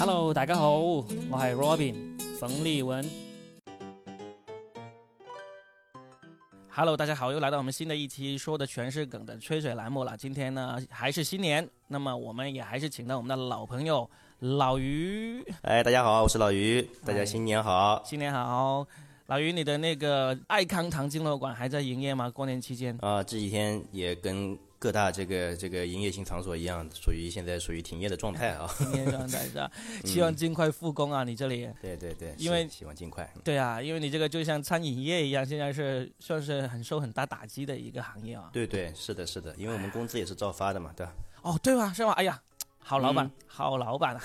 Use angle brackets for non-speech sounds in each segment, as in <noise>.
Hello，大家好，我係 Robin 冯立文。Hello，大家好，又来到我们新的一期说的全是梗的吹水栏目了。今天呢还是新年，那么我们也还是请到我们的老朋友老于。哎，大家好，我是老于，大家新年好。新年好，老于，你的那个爱康堂经络馆还在营业吗？过年期间？啊，这几天也跟。各大这个这个营业性场所一样，属于现在属于停业的状态啊。<laughs> 停业状态是吧？希望尽快复工啊！你这里。对对对，因为希望尽快。对啊，因为你这个就像餐饮业一样，现在是算是很受很大打击的一个行业啊。对对，是的，是的，因为我们工资也是照发的嘛，对吧？哦，对吧？是吧？哎呀。好老板，好老板 <laughs> 啊！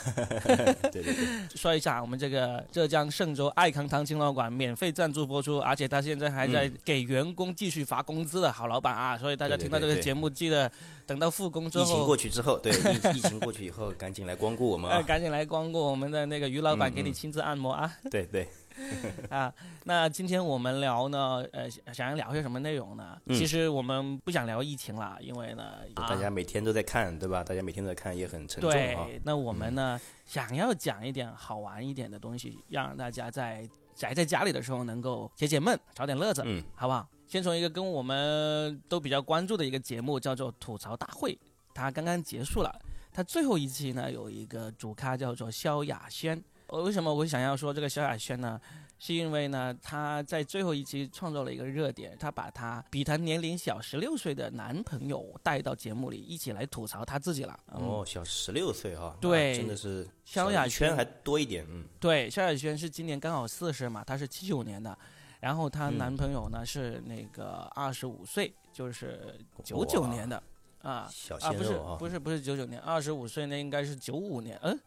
对对对，<laughs> 说一下我们这个浙江嵊州爱康堂青老馆免费赞助播出，而且他现在还在给员工继续发工资的好老板啊！所以大家听到这个节目，记得等到复工之后，疫情过去之后，对疫 <laughs> 疫情过去以后，赶紧来光顾我们啊！赶紧来光顾我们的那个于老板，给你亲自按摩啊！对对。<laughs> 啊，那今天我们聊呢，呃，想要聊些什么内容呢？其实我们不想聊疫情了，因为呢，大家每天都在看，对吧？大家每天都在看，也很沉重啊。对，那我们呢，想要讲一点好玩一点的东西，让大家在宅在家里的时候能够解解闷，找点乐子，嗯，好不好？先从一个跟我们都比较关注的一个节目，叫做《吐槽大会》，它刚刚结束了，它最后一期呢，有一个主咖叫做萧亚轩。我为什么我想要说这个萧亚轩呢？是因为呢，他在最后一期创造了一个热点，他把他比他年龄小十六岁的男朋友带到节目里，一起来吐槽他自己了。哦，小十六岁哈，对，真的是萧亚轩还多一点。嗯，对，萧亚轩是今年刚好四十嘛，她是七九年的，然后她男朋友呢是那个二十五岁，就是九九年的啊，小鲜肉啊，不是不是不是九九年，二十五岁那应该是九五年，嗯。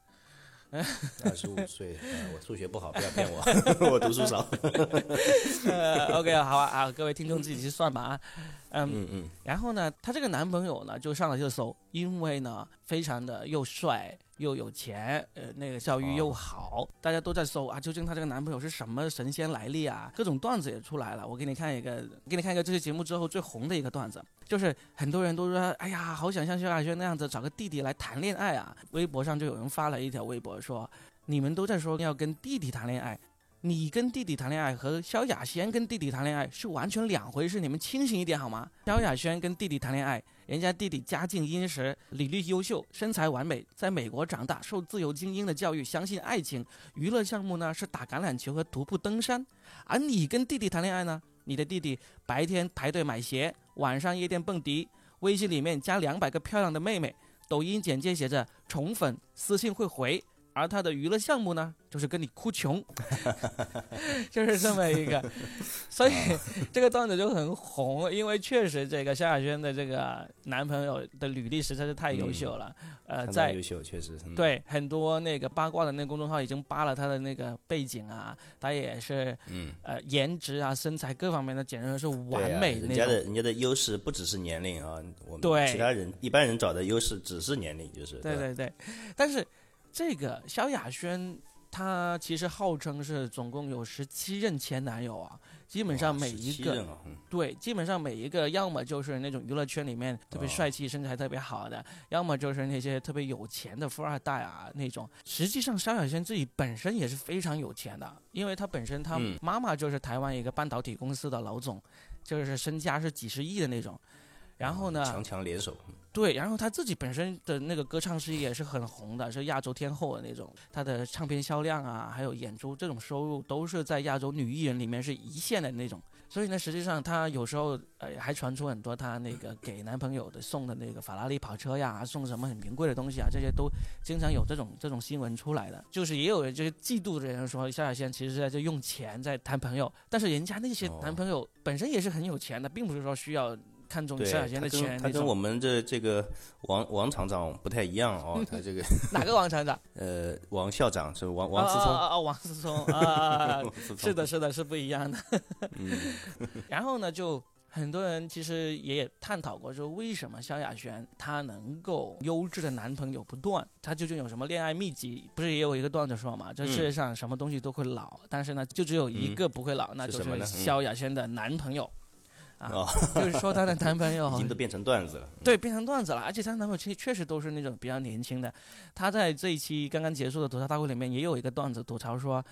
二十五岁，<laughs> 我数学不好，不要骗我，<laughs> 我读书少。<laughs> OK，好啊，啊，各位听众自己去算吧啊。嗯嗯，然后呢，她这个男朋友呢就上了热搜，因为呢非常的又帅又有钱，呃，那个教育又好，大家都在搜啊，究竟她这个男朋友是什么神仙来历啊？各种段子也出来了，我给你看一个，给你看一个这期节目之后最红的一个段子，就是很多人都说，哎呀，好想像萧亚轩那样子找个弟弟来谈恋爱啊。微博上就有人发了一条微博说，你们都在说要跟弟弟谈恋爱。你跟弟弟谈恋爱和萧亚轩跟弟弟谈恋爱是完全两回事，你们清醒一点好吗？萧亚轩跟弟弟谈恋爱，人家弟弟家境殷实，履历优秀，身材完美，在美国长大，受自由精英的教育，相信爱情，娱乐项目呢是打橄榄球和徒步登山。而你跟弟弟谈恋爱呢，你的弟弟白天排队买鞋，晚上夜店蹦迪，微信里面加两百个漂亮的妹妹，抖音简介写着宠粉，私信会回。而他的娱乐项目呢，就是跟你哭穷，<laughs> 就是这么一个，所以这个段子就很红，因为确实这个萧亚轩的这个男朋友的履历实在是太优秀了，呃，在优秀确实对很多那个八卦的那个公众号已经扒了他的那个背景啊，他也是嗯。呃颜值啊身材各方面的简直是完美，人家的人家的优势不只是年龄啊，我们其他人一般人找的优势只是年龄，就是对对对，但是。这个萧亚轩，她其实号称是总共有十七任前男友啊，基本上每一个，对，基本上每一个要么就是那种娱乐圈里面特别帅气、身材特别好的，要么就是那些特别有钱的富二代啊那种。实际上，萧亚轩自己本身也是非常有钱的，因为他本身他妈妈就是台湾一个半导体公司的老总，就是身家是几十亿的那种。然后呢？强强联手。对，然后他自己本身的那个歌唱事业也是很红的，是亚洲天后的那种。他的唱片销量啊，还有演出这种收入，都是在亚洲女艺人里面是一线的那种。所以呢，实际上她有时候呃还传出很多她那个给男朋友的送的那个法拉利跑车呀，送什么很名贵的东西啊，这些都经常有这种这种新闻出来的。就是也有人就是嫉妒的人说，萧亚轩其实是在这用钱在谈朋友，但是人家那些男朋友本身也是很有钱的，并不是说需要。看中萧亚轩的钱，他跟我们的这个王王厂长不太一样哦，他这个 <laughs> 哪个王厂长？<laughs> 呃，王校长是王王思聪啊，王思聪啊，是的，是的，是不一样的。然后呢，就很多人其实也探讨过，说为什么萧亚轩她能够优质的男朋友不断，她究竟有什么恋爱秘籍？不是也有一个段子说嘛，这世界上什么东西都会老，但是呢，就只有一个不会老，那就是萧亚轩的男朋友。啊，就是说她的男朋友 <laughs> 已经都变成段子了。对，变成段子了。而且她男朋友其实确实都是那种比较年轻的。她在这一期刚刚结束的吐槽大会里面也有一个段子吐槽说，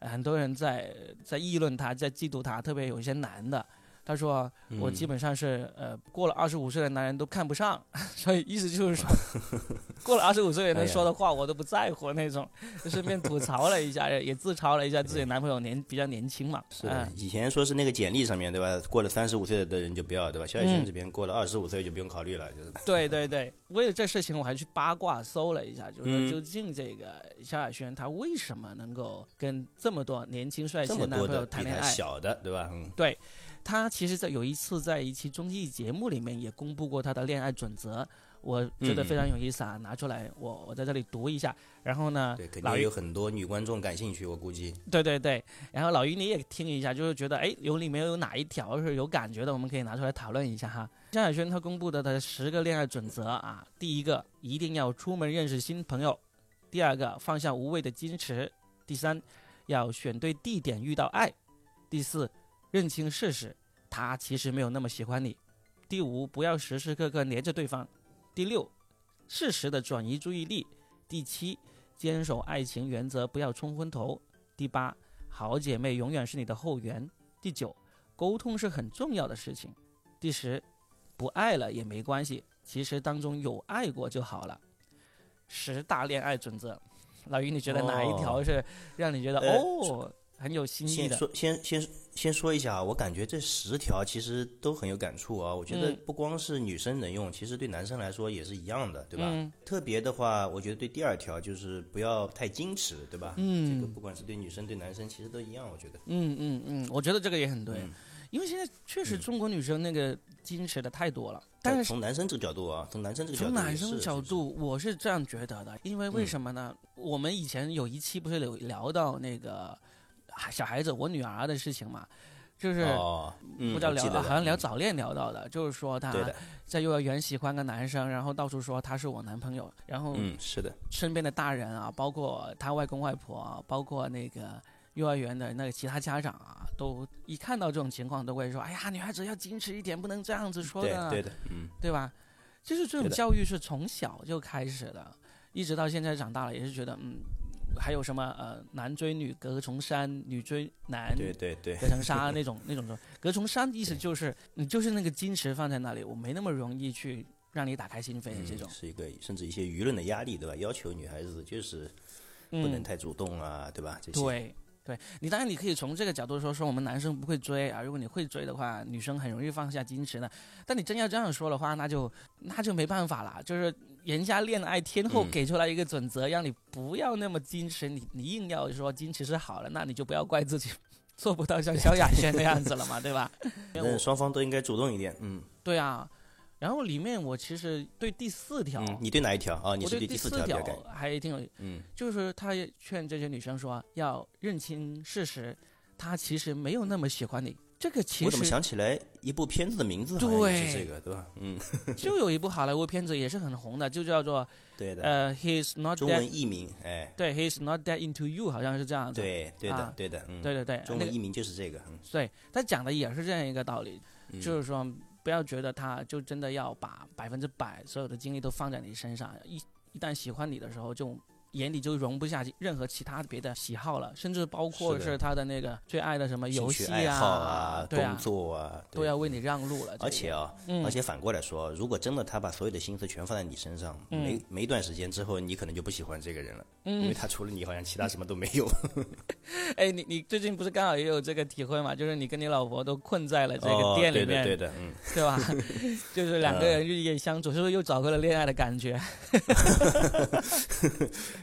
很多人在在议论她，在嫉妒她，特别有一些男的。他说：“我基本上是呃，过了二十五岁的男人都看不上，<laughs> 所以意思就是说，<laughs> 过了二十五岁人说的话我都不在乎那种。就顺便吐槽了一下，也自嘲了一下自己男朋友年比较年轻嘛。是的，以前说是那个简历上面对吧？过了三十五岁的人就不要对吧？萧亚轩这边过了二十五岁就不用考虑了，就是。对对对，为了这事情我还去八卦搜了一下，就是究竟这个萧亚轩他为什么能够跟这么多年轻帅气的男朋友谈恋爱？小的对吧？嗯，对。”他其实，在有一次在一期综艺节目里面也公布过他的恋爱准则，我觉得非常有意思啊，拿出来我我在这里读一下。然后呢，对，肯定有很多女观众感兴趣，我估计。对对对，然后老于你也听一下，就是觉得哎，有里面有哪一条是有感觉的，我们可以拿出来讨论一下哈。张小轩他公布的的十个恋爱准则啊，第一个一定要出门认识新朋友，第二个放下无谓的矜持，第三要选对地点遇到爱，第四。认清事实，他其实没有那么喜欢你。第五，不要时时刻刻黏着对方。第六，适时的转移注意力。第七，坚守爱情原则，不要冲昏头。第八，好姐妹永远是你的后援。第九，沟通是很重要的事情。第十，不爱了也没关系，其实当中有爱过就好了。十大恋爱准则，老于你觉得哪一条是让你觉得哦？很有新意的。先说，先先先说一下啊，我感觉这十条其实都很有感触啊。我觉得不光是女生能用，其实对男生来说也是一样的，对吧？特别的话，我觉得对第二条就是不要太矜持，对吧？嗯，这个不管是对女生对男生其实都一样，我觉得。嗯嗯嗯，我觉得这个也很对，因为现在确实中国女生那个矜持的太多了。但是从男生这个角度啊，从男生这个从男生角度，我是这样觉得的，因为为什么呢？我们以前有一期不是有聊到那个。小孩子，我女儿的事情嘛，就是不知道聊，好像聊早恋聊到的，就是说她在幼儿园喜欢个男生，然后到处说他是我男朋友，然后嗯是的，身边的大人啊，包括他外公外婆，包括那个幼儿园的那个其他家长啊，都一看到这种情况都会说，哎呀，女孩子要矜持一点，不能这样子说的，对的，嗯，对吧？就是这种教育是从小就开始的，一直到现在长大了，也是觉得嗯。还有什么呃，男追女隔重山，女追男对对对隔层纱那种那种的隔重山，意思就是你就是那个矜持放在那里，我没那么容易去让你打开心扉的这种。是一个甚至一些舆论的压力，对吧？要求女孩子就是不能太主动啊，对吧？这些。对对，你当然你可以从这个角度说说我们男生不会追啊，如果你会追的话，女生很容易放下矜持的。但你真要这样说的话，那就那就没办法了，就是。人家恋爱天后给出来一个准则，让你不要那么矜持，你你硬要说矜持是好了，那你就不要怪自己做不到像萧亚轩那样子了嘛，<laughs> 对吧？嗯，双方都应该主动一点，嗯。对啊，然后里面我其实对第四条，你对哪一条啊？你对第四条还挺有，嗯，就是他劝这些女生说要认清事实，他其实没有那么喜欢你。这个其实我怎么想起来一部片子的名字？对，是这个，对吧？嗯，<laughs> 就有一部好莱坞片子也是很红的，就叫做对的，呃，He's not 中文译名，哎，对，He's not that into you，好像是这样子。对，对的，对的，嗯，对对对，中文译名就是这个。嗯对，他讲的也是这样一个道理，就是说不要觉得他就真的要把百分之百所有的精力都放在你身上，一一旦喜欢你的时候就。眼里就容不下任何其他别的喜好了，甚至包括是他的那个最爱的什么游戏啊、工作啊，都要为你让路了。而且啊，而且反过来说，如果真的他把所有的心思全放在你身上，没没一段时间之后，你可能就不喜欢这个人了，因为他除了你，好像其他什么都没有。<laughs> 哎，你你最近不是刚好也有这个体会嘛？就是你跟你老婆都困在了这个店里面，对的，嗯，对吧？<laughs> 就是两个人日夜相处，是不是又找回了恋爱的感觉？<laughs>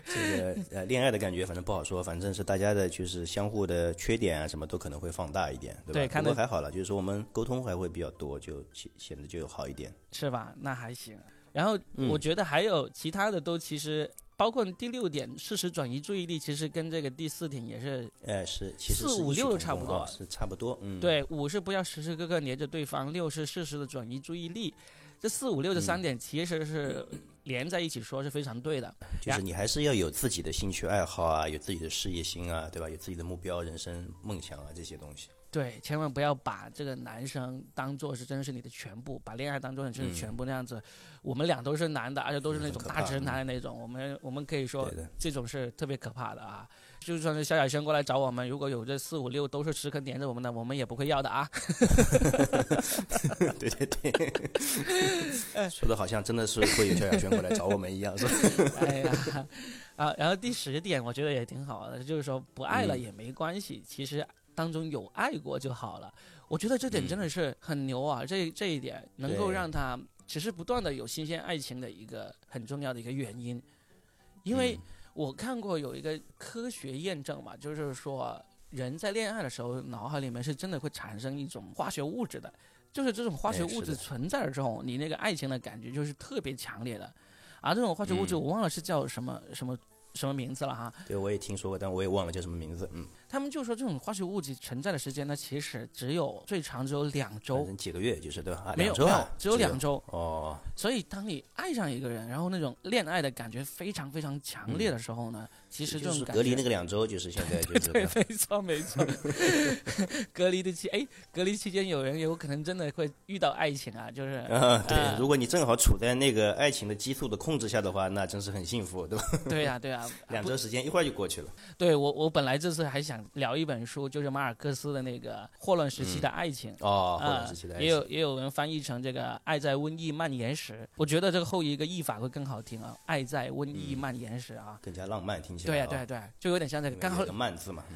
这个呃，恋爱的感觉反正不好说，<laughs> 反正是大家的就是相互的缺点啊，什么都可能会放大一点，对吧？不过还好了，就是说我们沟通还会比较多，就显显得就好一点，是吧？那还行。然后我觉得还有其他的都其实包括第六点，适时转移注意力，其实跟这个第四点也是，哎是，其实四五六都差不多，是差不多。嗯，对，五是不要时时刻刻黏着对方，六是适时的转移注意力，这四五六这三点其实是。连在一起说是非常对的，就是你还是要有自己的兴趣爱好啊，有自己的事业心啊，对吧？有自己的目标、人生梦想啊这些东西。对，千万不要把这个男生当做是真的是你的全部，把恋爱当做你是全部那样子。我们俩都是男的，而且都是那种大直男的那种，我们我们可以说这种是特别可怕的啊。就算是萧亚轩过来找我们，如果有这四五六都是吃坑点着我们的，我们也不会要的啊。对 <laughs> 对对，<laughs> 说的好像真的是会有萧亚轩过来找我们一样，是吧？哎呀，啊，然后第十点我觉得也挺好的，就是说不爱了也没关系，其实当中有爱过就好了。我觉得这点真的是很牛啊，这这一点能够让他只是不断的有新鲜爱情的一个很重要的一个原因，因为。我看过有一个科学验证嘛，就是说人在恋爱的时候，脑海里面是真的会产生一种化学物质的，就是这种化学物质存在了之后，你那个爱情的感觉就是特别强烈的，而这种化学物质我忘了是叫什么什么。什么名字了哈？对，我也听说过，但我也忘了叫什么名字。嗯，他们就说这种化学物质存在的时间呢，其实只有最长只有两周，几个月就是对吧？没有没有，只有两周哦。所以当你爱上一个人，然后那种恋爱的感觉非常非常强烈的时候呢，其实这种隔离那个两周就是现在就是 <laughs> 对，没错没错。<laughs> 隔离的期哎，隔离期间有人有可能真的会遇到爱情啊，就是啊，对，如果你正好处在那个爱情的激素的控制下的话，那真是很幸福，对吧？对呀对呀，<laughs> 两周时间。一会儿就过去了。对我，我本来这次还想聊一本书，就是马尔克斯的那个《霍乱时期的爱情》哦，霍乱时期的爱情，也有也有人翻译成这个《爱在瘟疫蔓延时》。我觉得这个后一个译法会更好听啊，《爱在瘟疫蔓延时》啊，更加浪漫，听起来。对呀，对对，就有点像这个刚好慢字嘛。<laughs> <laughs>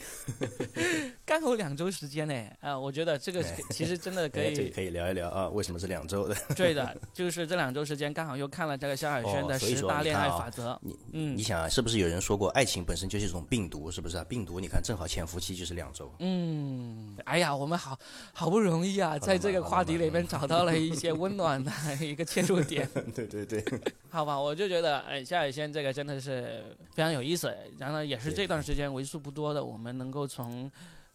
<laughs> 刚好两周时间呢，啊，我觉得这个其实真的可以，可以聊一聊啊，为什么是两周的？<laughs> 对的，就是这两周时间刚好又看了这个萧亚轩的十大恋爱法则。你嗯，你想啊，是不是有人说过爱情本身就是一种病毒？是不是啊？病毒，你看正好潜伏期就是两周。嗯，哎呀，我们好好不容易啊，在这个话题里面找到了一些温暖的一个切入点。<laughs> 对对对，好吧，我就觉得哎，萧亚轩这个真的是非常有意思，然后也是这段时间为数不多的我们能够从。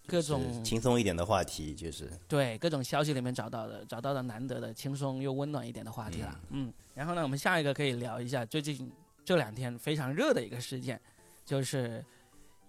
各种轻松一点的话题，就是对各种消息里面找到的，找到的难得的轻松又温暖一点的话题了。嗯，然后呢，我们下一个可以聊一下最近这两天非常热的一个事件，就是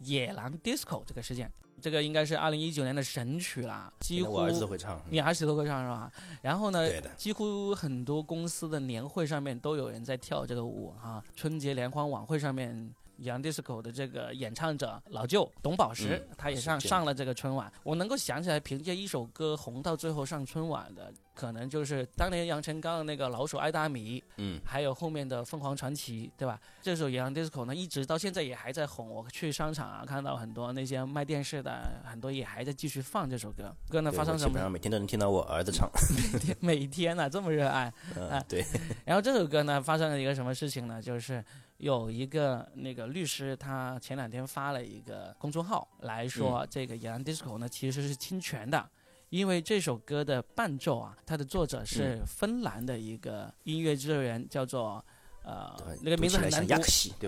野狼 disco 这个事件。这个应该是二零一九年的神曲啦，几乎我儿子会唱，你儿子都会唱是吧？然后呢，几乎很多公司的年会上面都有人在跳这个舞哈，春节联欢晚会上面。洋 disco 的这个演唱者老舅董宝石，他也上上了这个春晚。我能够想起来，凭借一首歌红到最后上春晚的，可能就是当年杨臣刚的那个《老鼠爱大米》，嗯，还有后面的凤凰传奇，对吧？这首洋 disco 呢，一直到现在也还在红。我去商场啊，看到很多那些卖电视的，很多也还在继续放这首歌。歌呢发生什么？基本上每天都能听到我儿子唱。<laughs> 每天每天呢，这么热爱啊？对。<laughs> 然后这首歌呢，发生了一个什么事情呢？就是。有一个那个律师，他前两天发了一个公众号来说，这个《野狼 DISCO》呢其实是侵权的，因为这首歌的伴奏啊，它的作者是芬兰的一个音乐制作人，叫做呃那个名字很难读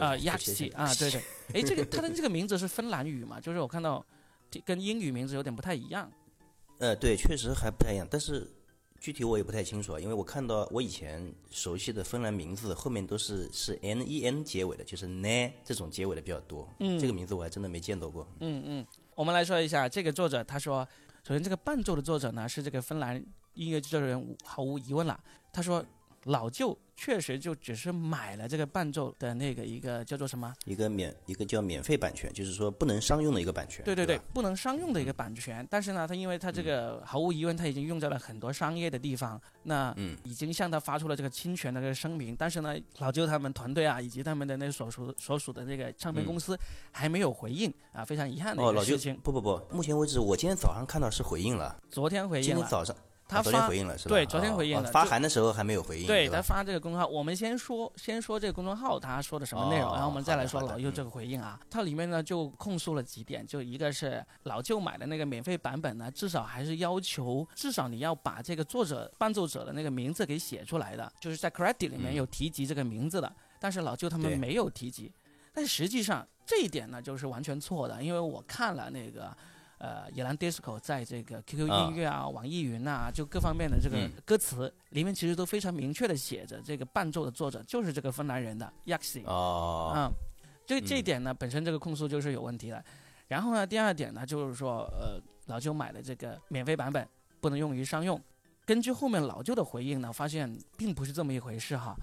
啊，亚西啊，对对，<laughs> 哎，这个他的这个名字是芬兰语嘛？就是我看到跟英语名字有点不太一样。呃，对，确实还不太一样，但是。具体我也不太清楚，因为我看到我以前熟悉的芬兰名字后面都是是 n e n 结尾的，就是 ne 这种结尾的比较多。嗯，这个名字我还真的没见到过。嗯嗯，我们来说一下这个作者，他说，首先这个伴奏的作者呢是这个芬兰音乐制作人，毫无疑问了。他说。老舅确实就只是买了这个伴奏的那个一个叫做什么？一个免一个叫免费版权，就是说不能商用的一个版权。对对对，不能商用的一个版权。但是呢，他因为他这个毫无疑问他已经用在了很多商业的地方，那已经向他发出了这个侵权的这个声明。但是呢，老舅他们团队啊，以及他们的那所属所属的那个唱片公司还没有回应啊，非常遗憾的一个事情。不不不，目前为止我今天早上看到是回应了。昨天回应了。今天早上。他昨天回应了是吧？对，昨天回应了。发函的时候还没有回应。对他发这个公众号，我们先说先说这个公众号他说的什么内容，然后我们再来说老舅这个回应啊。它里面呢就控诉了几点，就一个是老舅买的那个免费版本呢，至少还是要求至少你要把这个作者伴奏者的那个名字给写出来的，就是在 credit 里面有提及这个名字的，但是老舅他们没有提及。但实际上这一点呢就是完全错的，因为我看了那个。呃，野狼 disco 在这个 QQ 音乐啊、网易云啊，就各方面的这个歌词里面，其实都非常明确的写着，这个伴奏的作者就是这个芬兰人的 Yaxi。哦。嗯，这这一点呢，本身这个控诉就是有问题的。然后呢，第二点呢，就是说，呃，老舅买的这个免费版本不能用于商用。根据后面老舅的回应呢，发现并不是这么一回事哈。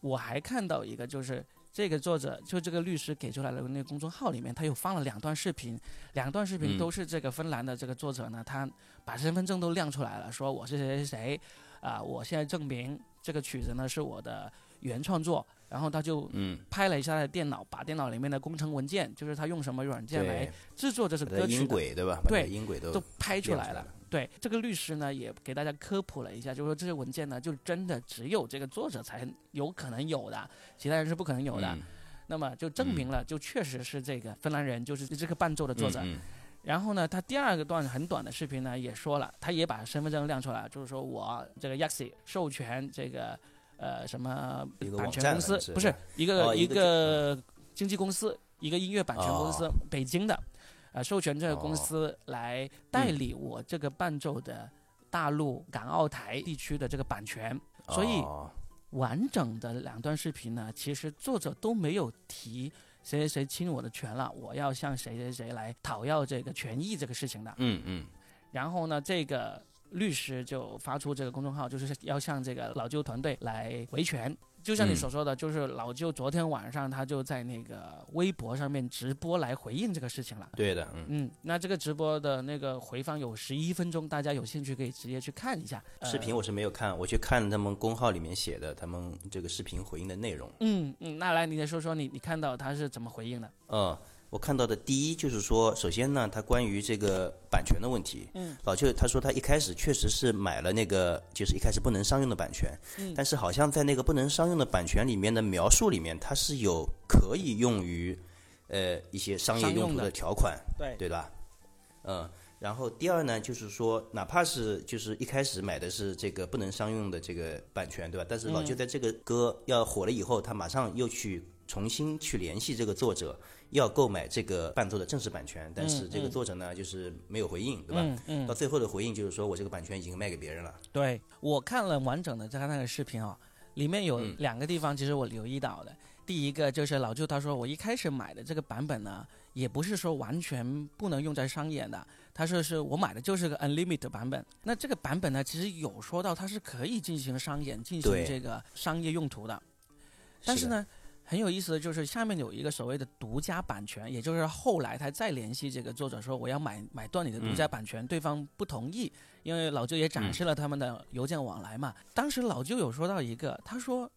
我还看到一个，就是这个作者，就这个律师给出来的那个公众号里面，他又放了两段视频，两段视频都是这个芬兰的这个作者呢，他把身份证都亮出来了，说我是谁谁谁，啊，我现在证明这个曲子呢是我的原创作，然后他就拍了一下他的电脑，把电脑里面的工程文件，就是他用什么软件来制作这首歌曲音轨对吧？对，音轨都都拍出来了。对这个律师呢，也给大家科普了一下，就是说这些文件呢，就真的只有这个作者才有可能有的，其他人是不可能有的。那么就证明了，就确实是这个芬兰人，就是这个伴奏的作者。然后呢，他第二个段很短的视频呢，也说了，他也把身份证亮出来，就是说我这个 Yaxi 授权这个呃什么版权公司，不是一个一个经纪公司，一个音乐版权公司，北京的。呃，授权这个公司来代理我这个伴奏的大陆港澳台地区的这个版权，所以完整的两段视频呢，其实作者都没有提谁谁谁侵我的权了，我要向谁谁谁来讨要这个权益这个事情的。嗯嗯。然后呢，这个律师就发出这个公众号，就是要向这个老舅团队来维权。就像你所说的，就是老舅昨天晚上他就在那个微博上面直播来回应这个事情了。对的，嗯，那这个直播的那个回放有十一分钟，大家有兴趣可以直接去看一下。视频我是没有看，我去看他们公号里面写的他们这个视频回应的内容。嗯嗯，那来你再说说你你看到他是怎么回应的？嗯。我看到的第一就是说，首先呢，他关于这个版权的问题，嗯，老邱他说他一开始确实是买了那个，就是一开始不能商用的版权，嗯，但是好像在那个不能商用的版权里面的描述里面，它是有可以用于，呃，一些商业用途的条款，对。对吧？嗯，然后第二呢，就是说，哪怕是就是一开始买的是这个不能商用的这个版权，对吧？但是老邱在这个歌要火了以后，他马上又去重新去联系这个作者。要购买这个伴奏的正式版权，但是这个作者呢，就是没有回应，对吧？嗯嗯。到最后的回应就是说我这个版权已经卖给别人了。对，我看了完整的他那个视频啊，里面有两个地方，其实我留意到的。第一个就是老舅他说，我一开始买的这个版本呢，也不是说完全不能用在商演的。他说是我买的就是个 unlimited 版本。那这个版本呢，其实有说到它是可以进行商演、进行这个商业用途的。但是呢。很有意思的就是下面有一个所谓的独家版权，也就是后来他再联系这个作者说我要买买断你的独家版权，对方不同意，因为老舅也展示了他们的邮件往来嘛。当时老舅有说到一个，他说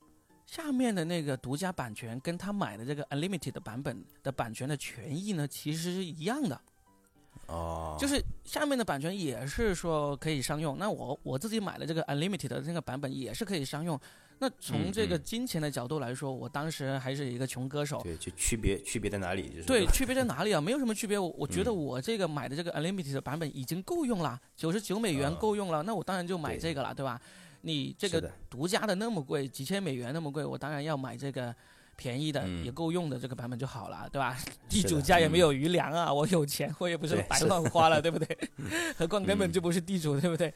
下面的那个独家版权跟他买的这个 unlimited 的版本的版权的权益呢，其实是一样的。哦，就是下面的版权也是说可以商用，那我我自己买的这个 unlimited 的那个版本也是可以商用。那从这个金钱的角度来说，我当时还是一个穷歌手。对，就区别区别在哪里？就是对，区别在哪里啊？<laughs> 没有什么区别。我我觉得我这个买的这个 unlimited 的版本已经够用了，九十九美元够用了。那我当然就买这个了，对吧？你这个独家的那么贵，几千美元那么贵，我当然要买这个便宜的也够用的这个版本就好了，对吧？地主家也没有余粮啊，我有钱我也不是白乱花了，对不对？何况根本就不是地主，对不对？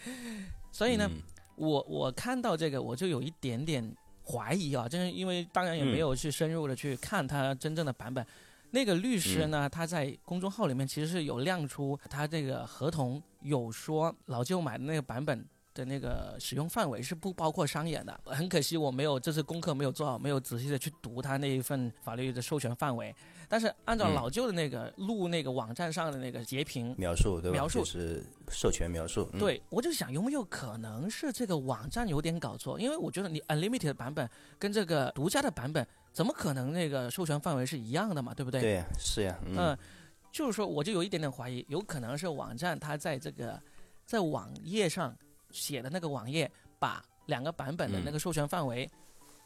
所以呢。我我看到这个，我就有一点点怀疑啊，就是因为当然也没有去深入的去看他真正的版本。那个律师呢，他在公众号里面其实是有亮出他这个合同，有说老舅买的那个版本。的那个使用范围是不包括商演的，很可惜我没有这次功课没有做好，没有仔细的去读他那一份法律的授权范围。但是按照老旧的那个录那个网站上的那个截屏描述，对吧？描述是授权描述。对，我就想有没有可能是这个网站有点搞错？因为我觉得你 unlimited 版本跟这个独家的版本怎么可能那个授权范围是一样的嘛？对不对？对，是呀。嗯，就是说我就有一点点怀疑，有可能是网站它在这个在网页上。写的那个网页把两个版本的那个授权范围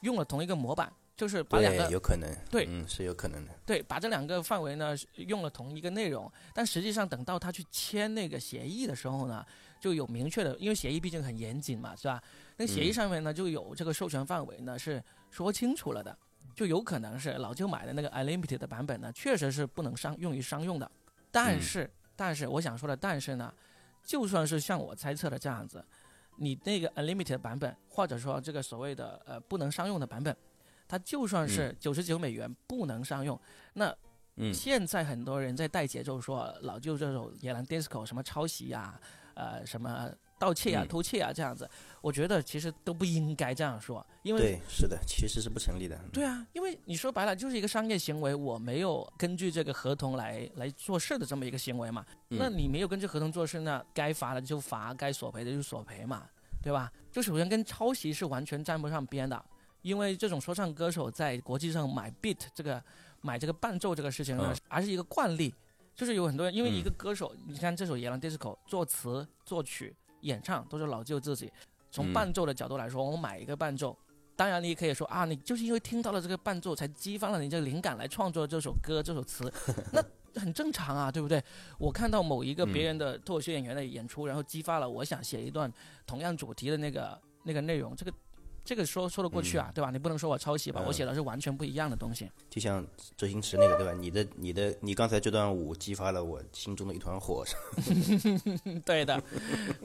用了同一个模板，就是把两个有可能对，嗯，是有可能的。对，把这两个范围呢用了同一个内容，但实际上等到他去签那个协议的时候呢，就有明确的，因为协议毕竟很严谨嘛，是吧？那协议上面呢就有这个授权范围呢是说清楚了的，就有可能是老舅买的那个 unlimited 的版本呢，确实是不能商用于商用的。但是，但是我想说的，但是呢，就算是像我猜测的这样子。你那个 unlimited 版本，或者说这个所谓的呃不能商用的版本，它就算是九十九美元不能商用，那嗯，现在很多人在带节奏说老旧这首野狼 disco 什么抄袭啊，呃，什么盗窃啊、偷窃啊这样子，我觉得其实都不应该这样说，因为对，是的，其实是不成立的。对啊，因为你说白了就是一个商业行为，我没有根据这个合同来来做事的这么一个行为嘛，那你没有根据合同做事，那该罚的就罚，该索赔的就索赔嘛，对吧？就首先跟抄袭是完全沾不上边的，因为这种说唱歌手在国际上买 beat 这个。买这个伴奏这个事情呢，还是一个惯例，就是有很多人，因为一个歌手，你看这首《野狼 DISCO》，作词、作曲、演唱都是老舅自己。从伴奏的角度来说，我买一个伴奏，当然你也可以说啊，你就是因为听到了这个伴奏，才激发了你这个灵感来创作这首歌、这首词，<laughs> 那很正常啊，对不对？我看到某一个别人的脱口秀演员的演出，然后激发了我想写一段同样主题的那个那个内容，这个。这个说说得过去啊，对吧？你不能说我抄袭吧？我写的是完全不一样的东西。就像周星驰那个，对吧？你的、你的、你刚才这段舞激发了我心中的一团火。<laughs> 对的，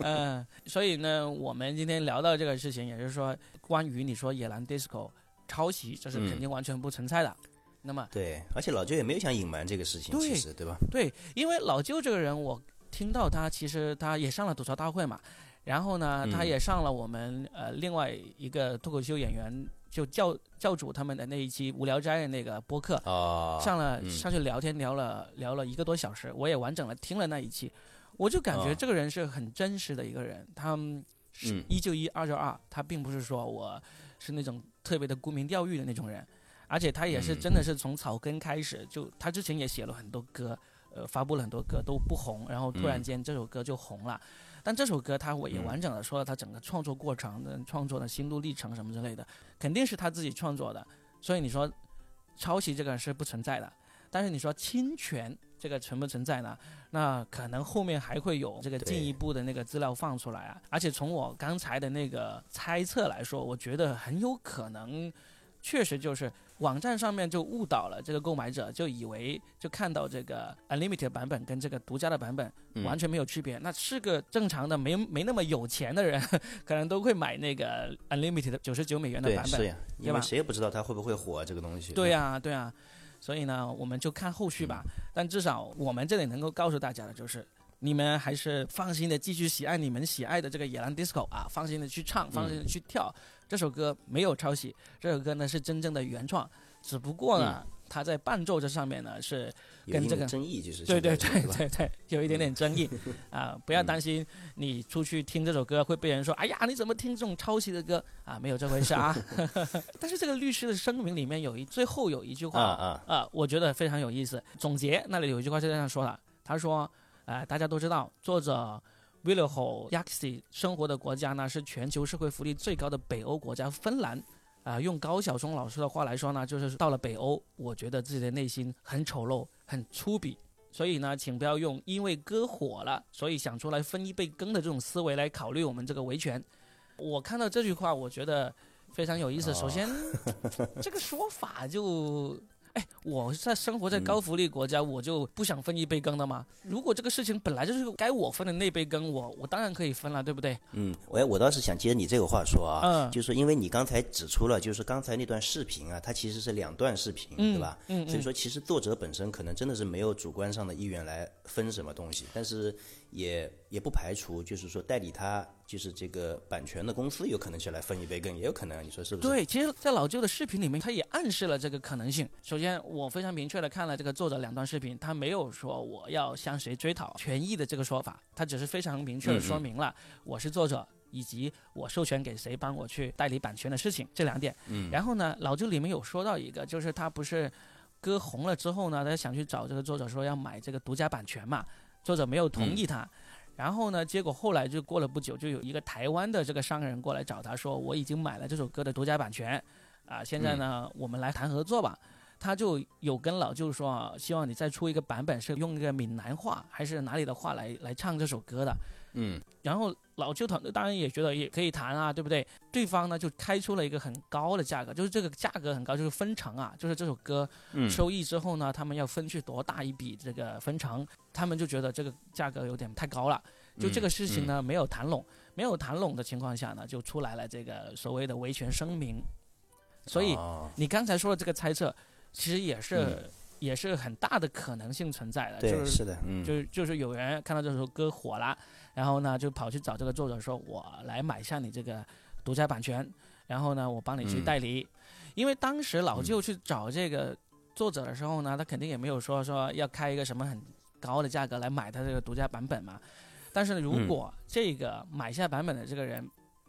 嗯，所以呢，我们今天聊到这个事情，也就是说，关于你说野狼 disco 抄袭，这是肯定完全不存在的。那么，对，而且老舅也没有想隐瞒这个事情，其实，对吧？对，因为老舅这个人，我听到他其实他也上了吐槽大会嘛。然后呢，他也上了我们呃另外一个脱口秀演员就教教主他们的那一期无聊斋的那个播客，上了上去聊天聊了聊了一个多小时，我也完整了听了那一期，我就感觉这个人是很真实的一个人，他是一就一二就二，他并不是说我是那种特别的沽名钓誉的那种人，而且他也是真的是从草根开始，就他之前也写了很多歌，呃发布了很多歌都不红，然后突然间这首歌就红了。但这首歌他也完整的说了他整个创作过程的创作的心路历程什么之类的，肯定是他自己创作的，所以你说抄袭这个是不存在的。但是你说侵权这个存不存在呢？那可能后面还会有这个进一步的那个资料放出来啊。而且从我刚才的那个猜测来说，我觉得很有可能，确实就是。网站上面就误导了这个购买者，就以为就看到这个 unlimited 版本跟这个独家的版本完全没有区别。那是个正常的没没那么有钱的人，可能都会买那个 unlimited 九十九美元的版本，对呀，因为谁也不知道它会不会火这个东西。对呀，对呀，所以呢，我们就看后续吧。但至少我们这里能够告诉大家的就是，你们还是放心的继续喜爱你们喜爱的这个野狼 disco 啊，放心的去唱，放心的去跳。这首歌没有抄袭，这首歌呢是真正的原创，只不过呢，它在伴奏这上面呢是跟这个争议，就是对对对对对，有一点点争议 <laughs> 啊，不要担心，你出去听这首歌会被人说，哎呀，你怎么听这种抄袭的歌啊？没有这回事啊。但是这个律师的声明里面有一最后有一句话啊啊，我觉得非常有意思。总结那里有一句话是这样说的，他说，呃，大家都知道作者。w i l l h y a x i 生活的国家呢是全球社会福利最高的北欧国家芬兰，啊，用高晓松老师的话来说呢，就是到了北欧，我觉得自己的内心很丑陋、很粗鄙，所以呢，请不要用因为歌火了，所以想出来分一杯羹的这种思维来考虑我们这个维权。我看到这句话，我觉得非常有意思。首先，这个说法就。哎，我在生活在高福利国家，我就不想分一杯羹的吗？如果这个事情本来就是该我分的那杯羹，我我当然可以分了，对不对？嗯，我我倒是想接你这个话说啊，就是因为你刚才指出了，就是刚才那段视频啊，它其实是两段视频，对吧？嗯，所以说其实作者本身可能真的是没有主观上的意愿来分什么东西，但是。也也不排除，就是说代理他就是这个版权的公司有可能就来分一杯羹，也有可能，你说是不是？对，其实，在老舅的视频里面，他也暗示了这个可能性。首先，我非常明确的看了这个作者两段视频，他没有说我要向谁追讨权益的这个说法，他只是非常明确的说明了我是作者以及我授权给谁帮我去代理版权的事情这两点。嗯。然后呢，老舅里面有说到一个，就是他不是歌红了之后呢，他想去找这个作者说要买这个独家版权嘛。作者没有同意他，然后呢，结果后来就过了不久，就有一个台湾的这个商人过来找他说：“我已经买了这首歌的独家版权，啊，现在呢，我们来谈合作吧。”他就有跟老舅说啊，希望你再出一个版本，是用一个闽南话还是哪里的话来来唱这首歌的。嗯，然后老舅团队当然也觉得也可以谈啊，对不对？对方呢就开出了一个很高的价格，就是这个价格很高，就是分成啊，就是这首歌收益之后呢，他们要分去多大一笔这个分成，他们就觉得这个价格有点太高了，就这个事情呢没有谈拢，没有谈拢的情况下呢，就出来了这个所谓的维权声明。所以你刚才说的这个猜测。其实也是也是很大的可能性存在的。就是，是的，嗯，就是就是有人看到这首歌火了，然后呢就跑去找这个作者说：“我来买下你这个独家版权，然后呢我帮你去代理。”因为当时老舅去找这个作者的时候呢，他肯定也没有说说要开一个什么很高的价格来买他这个独家版本嘛。但是如果这个买下版本的这个人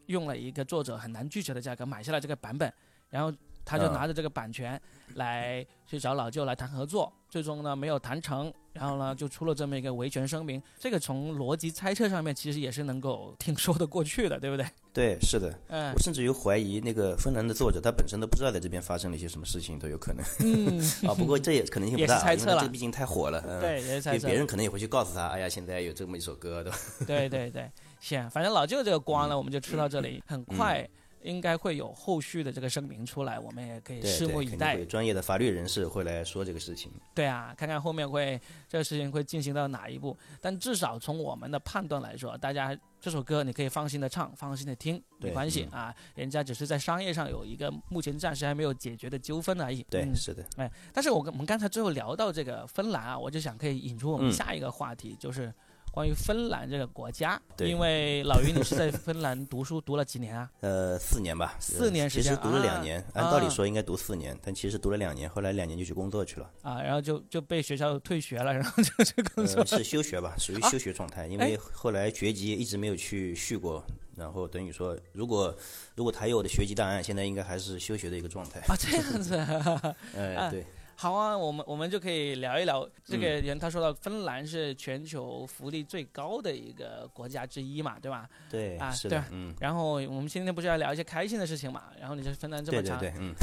用了一个作者很难拒绝的价格买下了这个版本，然后他就拿着这个版权来去找老舅来谈合作，最终呢没有谈成。然后呢，就出了这么一个维权声明。这个从逻辑猜测上面，其实也是能够挺说得过去的，对不对？<laughs> 对，是的。嗯，我甚至于怀疑那个芬兰的作者，他本身都不知道在这边发生了一些什么事情，都有可能。嗯。<laughs> 啊，不过这也可能性不大，因为这毕竟太火了。对，也是猜测。别人可能也会去告诉他，哎呀，现在有这么一首歌，对吧？对对对，行，反正老舅这个光呢，我们就吃到这里，很快。应该会有后续的这个声明出来，我们也可以拭目以待。对专业的法律人士会来说这个事情。对啊，看看后面会这个事情会进行到哪一步。但至少从我们的判断来说，大家这首歌你可以放心的唱，放心的听，没关系啊。人家只是在商业上有一个目前暂时还没有解决的纠纷而已。对，是的。哎，但是我我们刚才最后聊到这个芬兰啊，我就想可以引出我们下一个话题，就是。关于芬兰这个国家，因为老于你是在芬兰读书读了几年啊？<laughs> 呃，四年吧。四年时间。其实读了两年，按道理说应该读四年，但其实读了两年，后来两年就去工作去了。啊，然后就就被学校退学了，然后就去工作。是休学吧，属于休学状态，因为后来学籍一直没有去续过，然后等于说，如果如果他有我的学籍档案，现在应该还是休学的一个状态。啊，这样子。<laughs> 哎，对。好啊，我们我们就可以聊一聊这个人。他说到芬兰是全球福利最高的一个国家之一嘛，对吧？对啊，是的，嗯。然后我们今天不是要聊一些开心的事情嘛？然后你这芬兰这么长，对对对，嗯。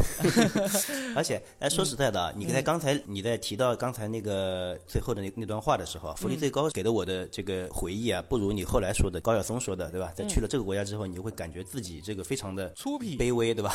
<laughs> 而且，哎，说实在的，你在刚才你在提到刚才那个最后的那那段话的时候，福利最高给的我的这个回忆啊，不如你后来说的高晓松说的，对吧？在去了这个国家之后，你就会感觉自己这个非常的粗鄙、卑微，对吧？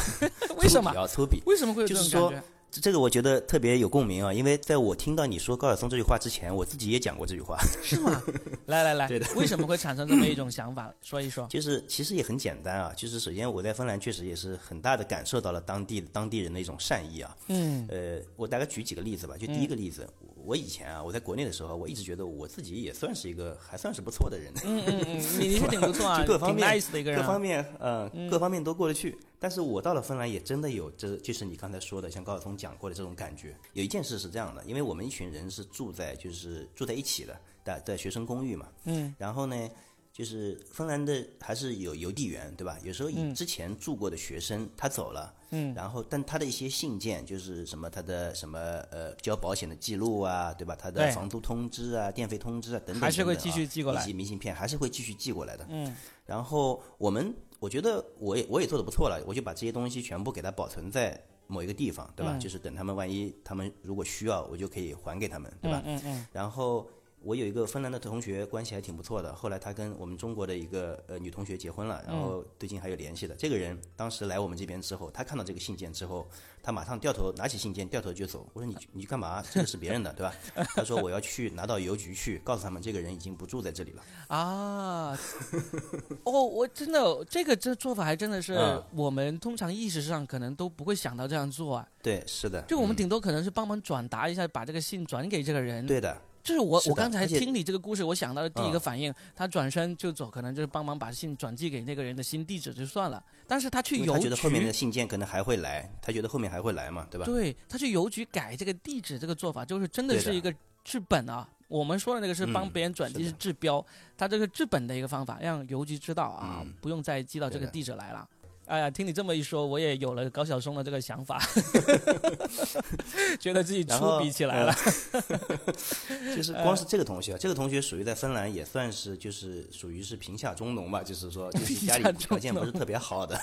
为什么 <laughs> 啊？粗鄙？为什么会有这种感觉？这个我觉得特别有共鸣啊，因为在我听到你说高晓松这句话之前，我自己也讲过这句话。是吗？来 <laughs> 来来，对的。为什么会产生这么一种想法？<laughs> 说一说。就是其实也很简单啊，就是首先我在芬兰确实也是很大的感受到了当地当地人的一种善意啊。嗯。呃，我大概举几个例子吧。就第一个例子，我以前啊，我在国内的时候，我一直觉得我自己也算是一个还算是不错的人。嗯嗯嗯，你你是挺不错啊，就 <laughs> 各方面 nice 的一个人。各方面，嗯，各方面都过得去。但是我到了芬兰也真的有，这就是你刚才说的，像高晓松讲过的这种感觉。有一件事是这样的，因为我们一群人是住在就是住在一起的，在在学生公寓嘛。嗯。然后呢，就是芬兰的还是有邮递员，对吧？有时候以之前住过的学生他走了，嗯。然后但他的一些信件，就是什么他的什么呃交保险的记录啊，对吧？他的房租通知啊、电费通知啊等等，还是会继续寄过来。以及明信片还是会继续寄过来的。嗯。然后我们。我觉得我也我也做的不错了，我就把这些东西全部给他保存在某一个地方，对吧？就是等他们万一他们如果需要，我就可以还给他们，对吧？嗯嗯。然后我有一个芬兰的同学，关系还挺不错的。后来他跟我们中国的一个呃女同学结婚了，然后最近还有联系的。这个人当时来我们这边之后，他看到这个信件之后。他马上掉头拿起信件，掉头就走。我说你你干嘛？这个是别人的，对吧？他说我要去拿到邮局去，告诉他们这个人已经不住在这里了。啊，哦，我真的这个这做法还真的是我们通常意识上可能都不会想到这样做啊。对，是的。就我们顶多可能是帮忙转达一下，把这个信转给这个人。对的。就是我，我刚才听你这个故事，我想到的第一个反应，他转身就走，可能就是帮忙把信转寄给那个人的新地址就算了。但是他去邮局，他觉得后面的信件可能还会来，他觉得后面还会来嘛，对吧？对他去邮局改这个地址，这个做法就是真的是一个治本啊。我们说的那个是帮别人转寄是治标，他这个治本的一个方法，让邮局知道啊，不用再寄到这个地址来了。哎呀，听你这么一说，我也有了高晓松的这个想法，<laughs> 觉得自己粗鄙起来了。<laughs> 就是光是这个同学，这个同学属于在芬兰也算是就是属于是贫下中农吧，就是说就是 <laughs> 家里条件不是特别好的。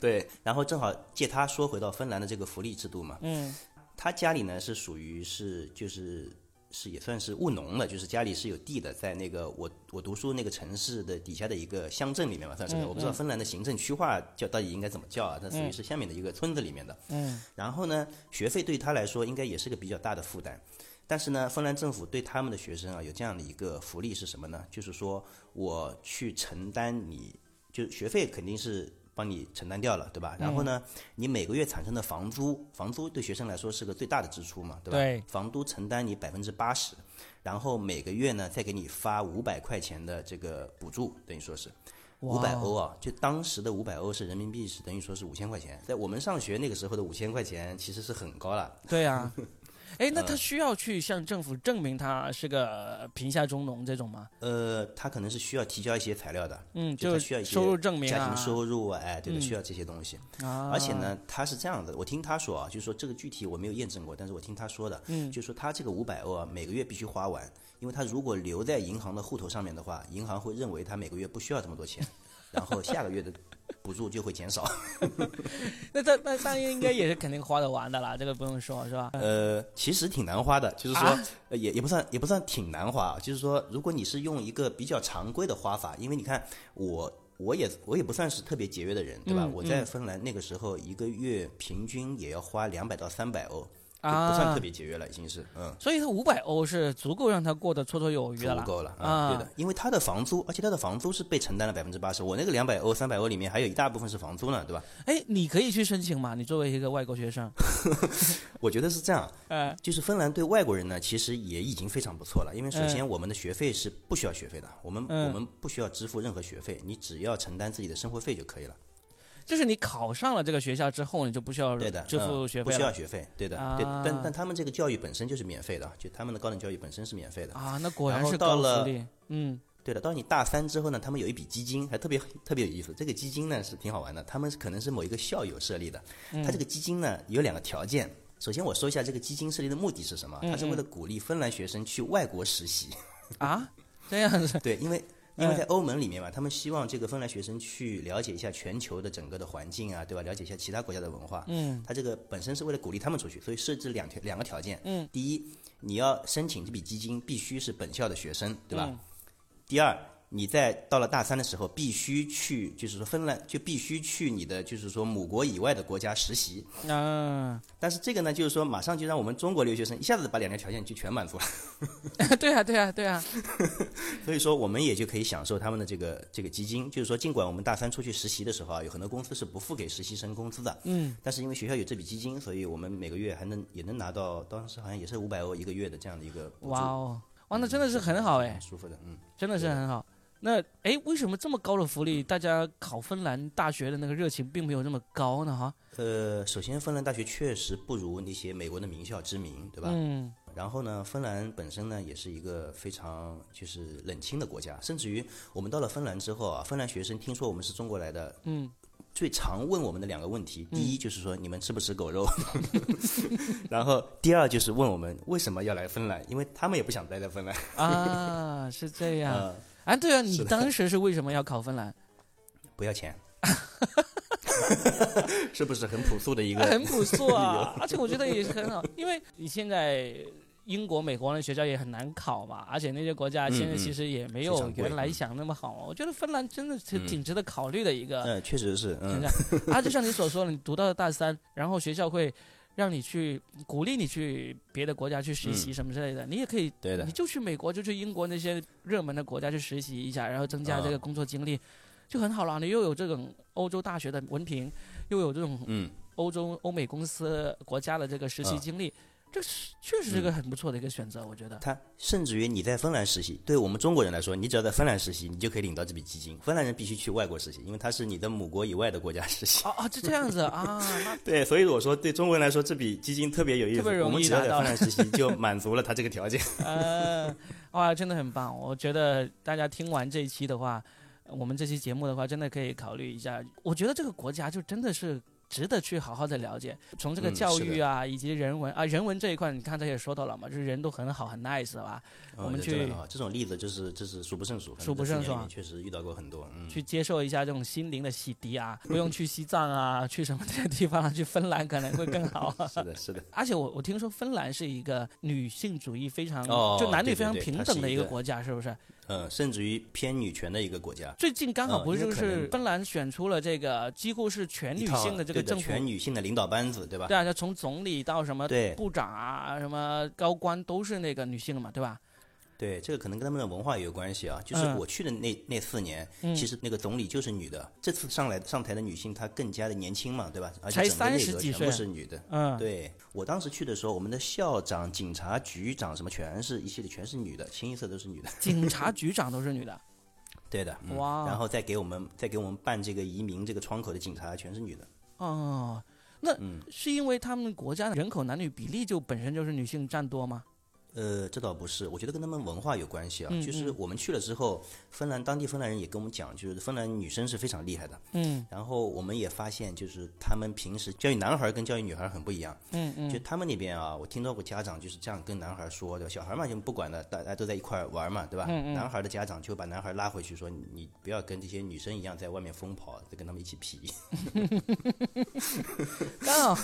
对，然后正好借他说回到芬兰的这个福利制度嘛。嗯，他家里呢是属于是就是。是也算是务农了，就是家里是有地的，在那个我我读书那个城市的底下的一个乡镇里面嘛，算是。我不知道芬兰的行政区划叫到底应该怎么叫啊？它属于是下面的一个村子里面的。嗯。然后呢，学费对他来说应该也是个比较大的负担，但是呢，芬兰政府对他们的学生啊有这样的一个福利是什么呢？就是说我去承担你，就学费肯定是。帮你承担掉了，对吧？然后呢，你每个月产生的房租，房租对学生来说是个最大的支出嘛，对吧？对。房租承担你百分之八十，然后每个月呢再给你发五百块钱的这个补助，等于说是五百欧啊，就当时的五百欧是人民币是等于说是五千块钱，在我们上学那个时候的五千块钱其实是很高了。对呀。<laughs> 哎，那他需要去向政府证明他是个贫下中农这种吗？呃，他可能是需要提交一些材料的，嗯，就需要一些收入证明、家庭收入啊，哎，对的，需要这些东西。啊，而且呢，他是这样的，我听他说啊，就是说这个具体我没有验证过，但是我听他说的，嗯，就是说他这个五百欧啊，每个月必须花完，因为他如果留在银行的户头上面的话，银行会认为他每个月不需要这么多钱，然后下个月的。补助就会减少，<laughs> 那这那那应该也是肯定花得完的啦，这个不用说是吧？呃，其实挺难花的，就是说也也不算也不算挺难花，就是说如果你是用一个比较常规的花法，因为你看我我也我也不算是特别节约的人，对吧？我在芬兰那个时候一个月平均也要花两百到三百欧。就不算特别节约了，已经是嗯，所以他五百欧是足够让他过得绰绰有余的了，足够了啊，对的，因为他的房租，而且他的房租是被承担了百分之八十，我那个两百欧、三百欧里面还有一大部分是房租呢，对吧？哎，你可以去申请嘛，你作为一个外国学生，<laughs> 我觉得是这样，呃，就是芬兰对外国人呢，其实也已经非常不错了，因为首先我们的学费是不需要学费的，我们我们不需要支付任何学费，你只要承担自己的生活费就可以了。就是你考上了这个学校之后，你就不需要对的支付学费，不需要学费，对的，对。但但他们这个教育本身就是免费的，就他们的高等教育本身是免费的啊。那果然是高福利。嗯，对的。到你大三之后呢，他们有一笔基金，还特别特别有意思。这个基金呢是挺好玩的，他们可能是某一个校友设立的。他这个基金呢有两个条件。首先我说一下这个基金设立的目的是什么？他是为了鼓励芬兰学生去外国实习。啊，这样子。<laughs> 对，因为。因为在欧盟里面嘛，他们希望这个芬兰学生去了解一下全球的整个的环境啊，对吧？了解一下其他国家的文化。嗯。他这个本身是为了鼓励他们出去，所以设置两条两个条件。嗯。第一，你要申请这笔基金必须是本校的学生，对吧？第二。你在到了大三的时候，必须去，就是说芬兰就必须去你的，就是说母国以外的国家实习。啊。但是这个呢，就是说马上就让我们中国留学生一下子把两条条件就全满足了。<laughs> 对啊，对啊，对啊。<laughs> 所以说我们也就可以享受他们的这个这个基金，就是说尽管我们大三出去实习的时候啊，有很多公司是不付给实习生工资的。嗯。但是因为学校有这笔基金，所以我们每个月还能也能拿到，当时好像也是五百欧一个月的这样的一个。哇哦，哇，那真的是很好哎。舒服的，嗯。真的是很好。那哎，为什么这么高的福利，大家考芬兰大学的那个热情并没有那么高呢？哈？呃，首先芬兰大学确实不如那些美国的名校知名，对吧？嗯。然后呢，芬兰本身呢也是一个非常就是冷清的国家，甚至于我们到了芬兰之后啊，芬兰学生听说我们是中国来的，嗯，最常问我们的两个问题，第一就是说你们吃不吃狗肉，<laughs> 然后第二就是问我们为什么要来芬兰，因为他们也不想待在芬兰。啊，是这样。啊，对啊，你当时是为什么要考芬兰？不要钱，<laughs> 是不是很朴素的一个？<laughs> 很朴素啊，而且我觉得也是很好，因为你现在英国、美国的学校也很难考嘛，而且那些国家现在其实也没有原来想那么好。我觉得芬兰真的是挺值得考虑的一个。嗯，确实是。嗯，啊，就像你所说的，你读到了大三，然后学校会。让你去鼓励你去别的国家去实习什么之类的，你也可以，对的，你就去美国，就去英国那些热门的国家去实习一下，然后增加这个工作经历，就很好了。你又有这种欧洲大学的文凭，又有这种嗯欧洲欧美公司国家的这个实习经历。这是确实是个很不错的一个选择，我觉得。他甚至于你在芬兰实习，对我们中国人来说，你只要在芬兰实习，你就可以领到这笔基金。芬兰人必须去外国实习，因为他是你的母国以外的国家实习。哦哦，就这样子啊。<laughs> 对，所以我说对中国人来说，这笔基金特别有意思。特别容易我们只要在芬兰实习，就满足了他这个条件。<laughs> 呃，哇，真的很棒。我觉得大家听完这一期的话，我们这期节目的话，真的可以考虑一下。我觉得这个国家就真的是。值得去好好的了解，从这个教育啊，以及人文啊，人文这一块，你刚才也说到了嘛，就是人都很好，很 nice 吧？我们去这种例子就是就是数不胜数，数不胜数，确实遇到过很多。去接受一下这种心灵的洗涤啊，不用去西藏啊，去什么这些地方，去芬兰可能会更好。<laughs> 是的，是的。而且我我听说芬兰是一个女性主义非常，就男女非常平等的一个国家，是不是？呃，甚至于偏女权的一个国家。最近刚好不是就是芬兰选出了这个几乎是全女性的这个政府，全女性的领导班子，对吧？对啊，从总理到什么部长啊，什么高官都是那个女性嘛，对吧？对，这个可能跟他们的文化也有关系啊。就是我去的那那四年，其实那个总理就是女的。这次上来上台的女性她更加的年轻嘛，对吧？而且整个内阁全部是女的。嗯，对我当时去的时候，我们的校长、警察局长什么全是一系列全是女的，清一色都是女的。警察 <laughs> 局长都是女的。对的。哇。然后再给我们再给我们办这个移民这个窗口的警察全是女的。哦，那是因为他们国家的人口男女比例就本身就是女性占多吗？呃，这倒不是，我觉得跟他们文化有关系啊。就是我们去了之后，芬兰当地芬兰人也跟我们讲，就是芬兰女生是非常厉害的。嗯。然后我们也发现，就是他们平时教育男孩跟教育女孩很不一样。嗯嗯。就他们那边啊，我听到过家长就是这样跟男孩说的，小孩嘛就不管了，大家都在一块玩嘛，对吧？嗯嗯。男孩的家长就把男孩拉回去说：“你不要跟这些女生一样在外面疯跑，再跟他们一起皮。<laughs> ”刚好，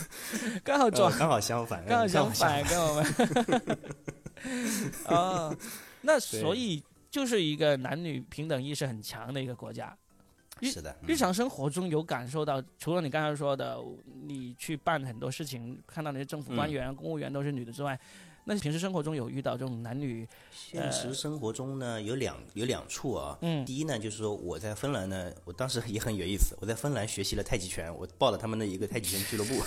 刚好撞，刚好相反，刚好相反，<laughs> 跟我们。<laughs> 哦，那所以就是一个男女平等意识很强的一个国家。是的，日常生活中有感受到，除了你刚才说的，你去办很多事情，看到那些政府官员、公务员都是女的之外，那平时生活中有遇到这种男女？现实生活中呢，有两有两处啊。嗯。第一呢，就是说我在芬兰呢，我当时也很有意思，我在芬兰学习了太极拳，我报了他们的一个太极拳俱乐部。<laughs>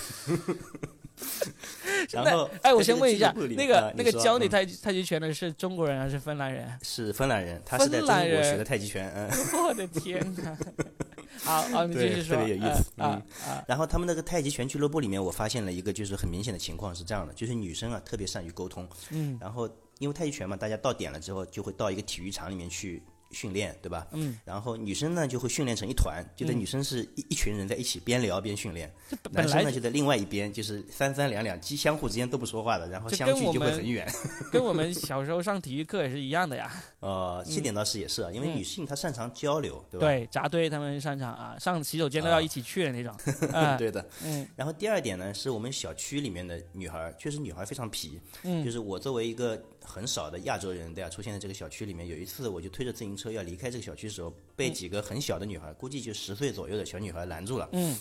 <laughs> 然后，哎，我先问一下，那个那个教你太太极拳的是中国人还是芬兰人？是芬兰人，他是在中国学的太极拳。嗯，<laughs> 我的天哪！<laughs> 好，好，你继续说。特别有意思啊啊！然后他们那个太极拳俱乐部里面，我发现了一个就是很明显的情况是这样的，就是女生啊特别善于沟通。嗯。然后因为太极拳嘛，大家到点了之后就会到一个体育场里面去。训练对吧？嗯，然后女生呢就会训练成一团，就在女生是一一群人在一起边聊边训练，男生呢就在另外一边，就是三三两两，既相互之间都不说话的，然后相距就会很远。<laughs> 跟我们小时候上体育课也是一样的呀。呃，这点倒是也是啊，因为女性她擅长交流，对吧？对，扎堆他们擅长啊，上洗手间都要一起去的那种。<laughs> 对的，嗯。然后第二点呢，是我们小区里面的女孩，确实女孩非常皮。嗯。就是我作为一个。很少的亚洲人对啊，出现在这个小区里面。有一次，我就推着自行车要离开这个小区的时候，被几个很小的女孩，估计就十岁左右的小女孩拦住了。嗯，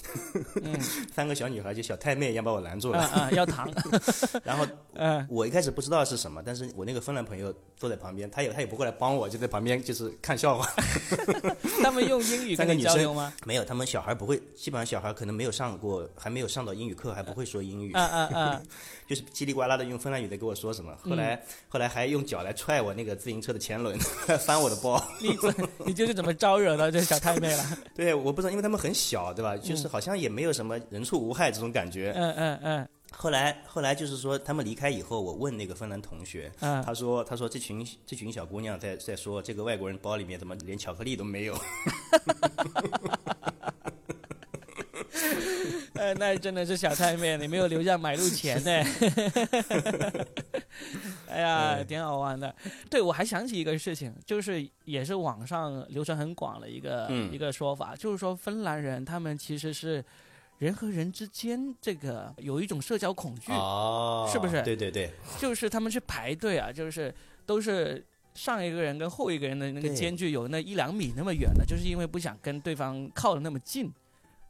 <laughs> 三个小女孩就小太妹一样把我拦住了。啊，要糖。<laughs> 然后，我一开始不知道是什么，但是我那个芬兰朋友坐在旁边，他也他也不过来帮我，就在旁边就是看笑话。<laughs> 他们用英语跟你交流吗？没有，他们小孩不会，基本上小孩可能没有上过，还没有上到英语课，还不会说英语。啊啊啊！就是叽里呱啦的用芬兰语在跟我说什么。后来。后来还用脚来踹我那个自行车的前轮，翻我的包。你你就是怎么招惹到这小太妹了？<laughs> 对，我不知道，因为他们很小，对吧？就是好像也没有什么人畜无害这种感觉。嗯嗯嗯。后来后来就是说，他们离开以后，我问那个芬兰同学，他说他说这群这群小姑娘在在说这个外国人包里面怎么连巧克力都没有。<laughs> 呃，那真的是小太妹，你没有留下买路钱呢。哎呀，挺好玩的。对，我还想起一个事情，就是也是网上流传很广的一个一个说法，就是说芬兰人他们其实是人和人之间这个有一种社交恐惧，哦是不是？对对对，就是他们去排队啊，就是都是上一个人跟后一个人的那个间距有那一两米那么远的，就是因为不想跟对方靠的那么近。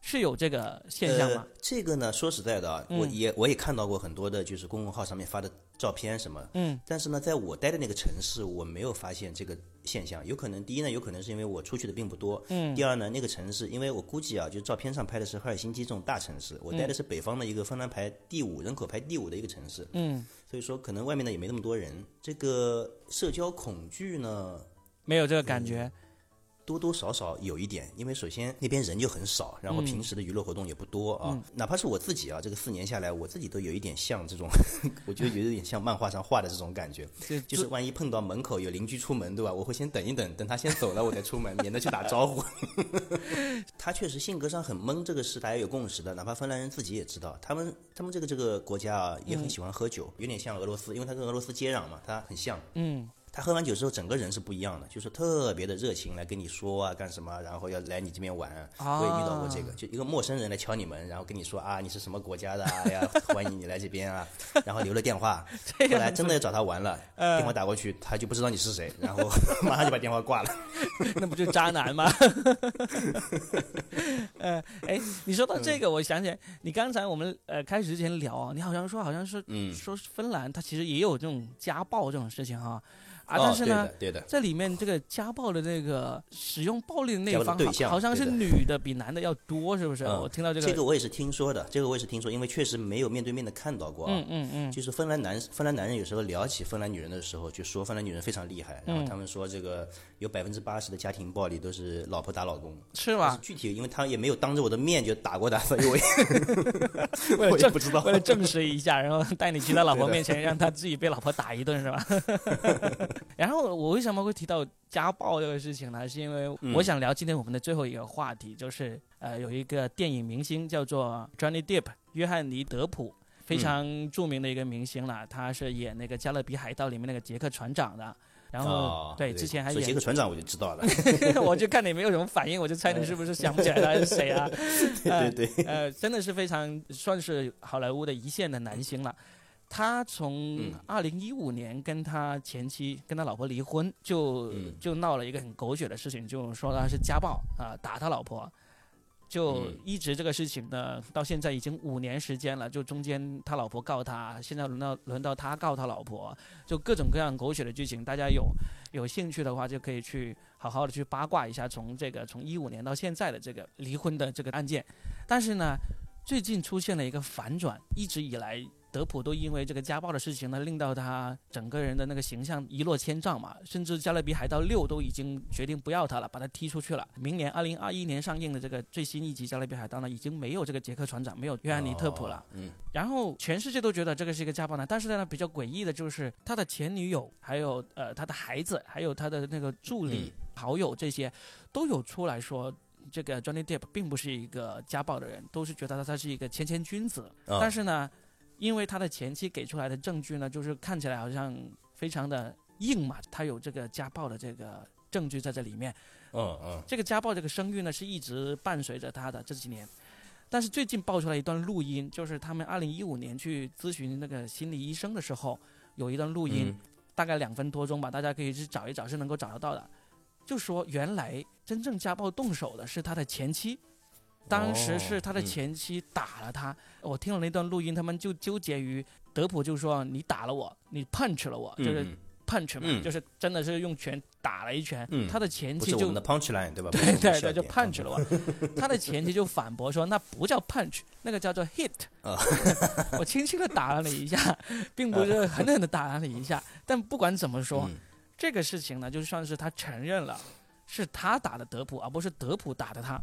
是有这个现象吗？这个呢，说实在的啊，我也我也看到过很多的，就是公众号上面发的照片什么。嗯。但是呢，在我待的那个城市，我没有发现这个现象。有可能，第一呢，有可能是因为我出去的并不多。嗯。第二呢，那个城市，因为我估计啊，就照片上拍的是赫尔辛基这种大城市，我待的是北方的一个芬兰排第五人口排第五的一个城市。嗯。所以说，可能外面呢也没那么多人。这个社交恐惧呢，没有这个感觉。多多少少有一点，因为首先那边人就很少，然后平时的娱乐活动也不多啊。哪怕是我自己啊，这个四年下来，我自己都有一点像这种，<laughs> 我觉得有点像漫画上画的这种感觉。<laughs> 就是万一碰到门口有邻居出门，对吧？我会先等一等，等他先走了，我再出门，免得去打招呼。<laughs> 他确实性格上很闷，这个是大家有共识的。哪怕芬兰人自己也知道，他们他们这个这个国家啊，也很喜欢喝酒，有点像俄罗斯，因为他跟俄罗斯接壤嘛，他很像。嗯。他喝完酒之后，整个人是不一样的，就是特别的热情来跟你说啊干什么，然后要来你这边玩。我也遇到过这个，就一个陌生人来敲你门，然后跟你说啊你是什么国家的，哎呀欢迎你来这边啊，<laughs> 然后留了电话。后来真的要找他玩了，<laughs> 电话打过去，他就不知道你是谁，然后 <laughs> 马上就把电话挂了。那不就渣男吗？呃，哎，你说到这个，我想起来，你刚才我们呃开始之前聊啊，你好像说好像是说芬兰，他其实也有这种家暴这种事情哈。啊，但是呢，对的，这里面这个家暴的那个使用暴力的那一方，好像是女的比男的要多，是不是？我听到这个，这个我也是听说的，这个我也是听说，因为确实没有面对面的看到过。嗯嗯嗯，就是芬兰男芬兰男人有时候聊起芬兰女人的时候，就说芬兰女人非常厉害，然后他们说这个有百分之八十的家庭暴力都是老婆打老公，是吧？具体，因为他也没有当着我的面就打过他，所以我也 <laughs> 我也不知道，为了证实一下，然后带你去他老婆面前，<laughs> 让他自己被老婆打一顿，是吧？<laughs> 然后我为什么会提到家暴这个事情呢？是因为我想聊今天我们的最后一个话题，就是呃，有一个电影明星叫做 Johnny Depp，约翰尼·德普，非常著名的一个明星了。他是演那个《加勒比海盗》里面那个杰克船长的。然后对，之前还演杰克船长，我就知道了。<laughs> 我就看你没有什么反应，我就猜你是不是想不起来他是谁啊？<laughs> 对对对，呃，真的是非常算是好莱坞的一线的男星了。他从二零一五年跟他前妻跟他老婆离婚，就就闹了一个很狗血的事情，就说他是家暴啊，打他老婆，就一直这个事情呢，到现在已经五年时间了，就中间他老婆告他，现在轮到轮到他告他老婆，就各种各样狗血的剧情，大家有有兴趣的话，就可以去好好的去八卦一下，从这个从一五年到现在的这个离婚的这个案件，但是呢，最近出现了一个反转，一直以来。德普都因为这个家暴的事情呢，令到他整个人的那个形象一落千丈嘛，甚至《加勒比海盗六》都已经决定不要他了，把他踢出去了。明年二零二一年上映的这个最新一集《加勒比海盗》呢，已经没有这个杰克船长，没有约翰尼特普了。嗯。然后全世界都觉得这个是一个家暴男，但是呢，比较诡异的就是他的前女友，还有呃他的孩子，还有他的那个助理、好友这些，都有出来说，这个 Johnny Depp 并不是一个家暴的人，都是觉得他他是一个谦谦君子。但是呢。因为他的前妻给出来的证据呢，就是看起来好像非常的硬嘛，他有这个家暴的这个证据在这里面。嗯嗯。这个家暴这个声誉呢，是一直伴随着他的这几年，但是最近爆出来一段录音，就是他们二零一五年去咨询那个心理医生的时候，有一段录音，大概两分多钟吧，大家可以去找一找，是能够找得到的。就说原来真正家暴动手的是他的前妻。当时是他的前妻打了他，我听了那段录音，他们就纠结于德普就说你打了我，你 punch 了我，就是 punch 嘛，就是真的是用拳打了一拳。他的前妻就 punch line 对吧？<laughs> 对对对，就 punch 了我。<laughs> 他的前妻就反驳说那不叫 punch，那个叫做 hit。<laughs> 我轻轻的打了你一下，并不是狠狠的打了你一下。但不管怎么说，这个事情呢，就算是他承认了，是他打的德普，而不是德普打的他。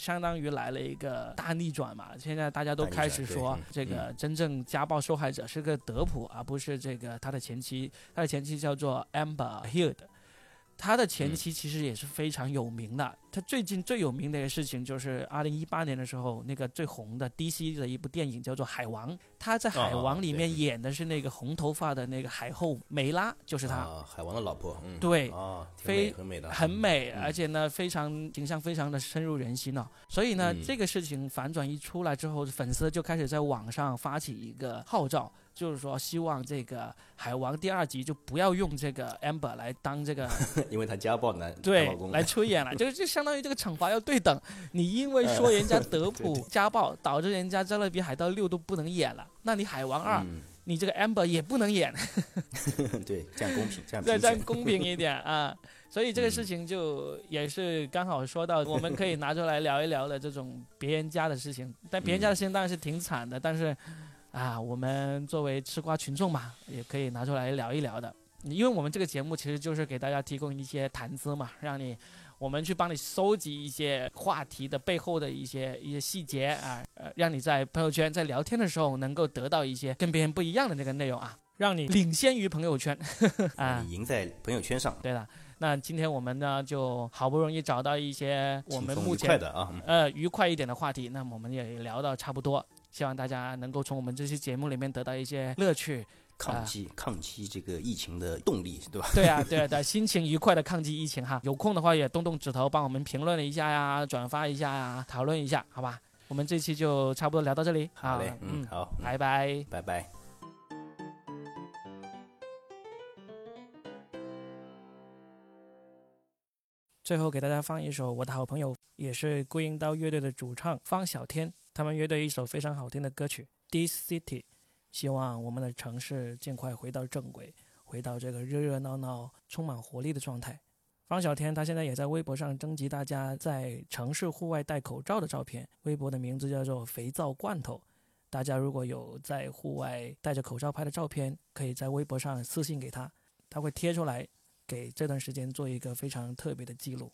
相当于来了一个大逆转嘛，现在大家都开始说，这个真正家暴受害者是个德普，而不是这个他的前妻，他的前妻叫做 Amber Heard。他的前妻其实也是非常有名的。他最近最有名的一个事情就是二零一八年的时候，那个最红的 DC 的一部电影叫做《海王》。他在《海王》里面演的是那个红头发的那个海后梅拉，就是他。海王的老婆。嗯。对。非很美的。很美，而且呢，非常形象，非常的深入人心呢。所以呢，这个事情反转一出来之后，粉丝就开始在网上发起一个号召。就是说，希望这个海王第二集就不要用这个 Amber 来当这个，<laughs> 因为他家暴男，<laughs> 对，来出演了，就就相当于这个惩罚要对等。<laughs> 你因为说人家德普家暴，导致人家加勒比海盗六都不能演了，那你海王二，你这个 Amber 也不能演。对，这样公平，这样对，这样公平一点啊。所以这个事情就也是刚好说到，我们可以拿出来聊一聊的这种别人家的事情。但别人家的事情当然是挺惨的，但是。啊，我们作为吃瓜群众嘛，也可以拿出来聊一聊的，因为我们这个节目其实就是给大家提供一些谈资嘛，让你，我们去帮你收集一些话题的背后的一些一些细节啊，呃，让你在朋友圈在聊天的时候能够得到一些跟别人不一样的那个内容啊，让你领先于朋友圈 <laughs> 啊，赢在朋友圈上。对的，那今天我们呢就好不容易找到一些我们目前的啊，呃，愉快一点的话题，那么我们也聊到差不多。希望大家能够从我们这期节目里面得到一些乐趣，抗击抗击这个疫情的动力，对吧？对啊，对啊，对，<laughs> 心情愉快的抗击疫情哈。有空的话也动动指头帮我们评论一下呀，转发一下呀，讨论一下，好吧？我们这期就差不多聊到这里，好嘞，嗯，好，拜拜，拜拜。最后给大家放一首我的好朋友，也是孤鹰刀乐队的主唱方小天。他们乐队一首非常好听的歌曲《This City》，希望我们的城市尽快回到正轨。回到这个热热闹闹、充满活力的状态。方小天他现在也在微博上征集大家在城市户外戴口罩的照片，微博的名字叫做“肥皂罐头”。大家如果有在户外戴着口罩拍的照片，可以在微博上私信给他，他会贴出来，给这段时间做一个非常特别的记录。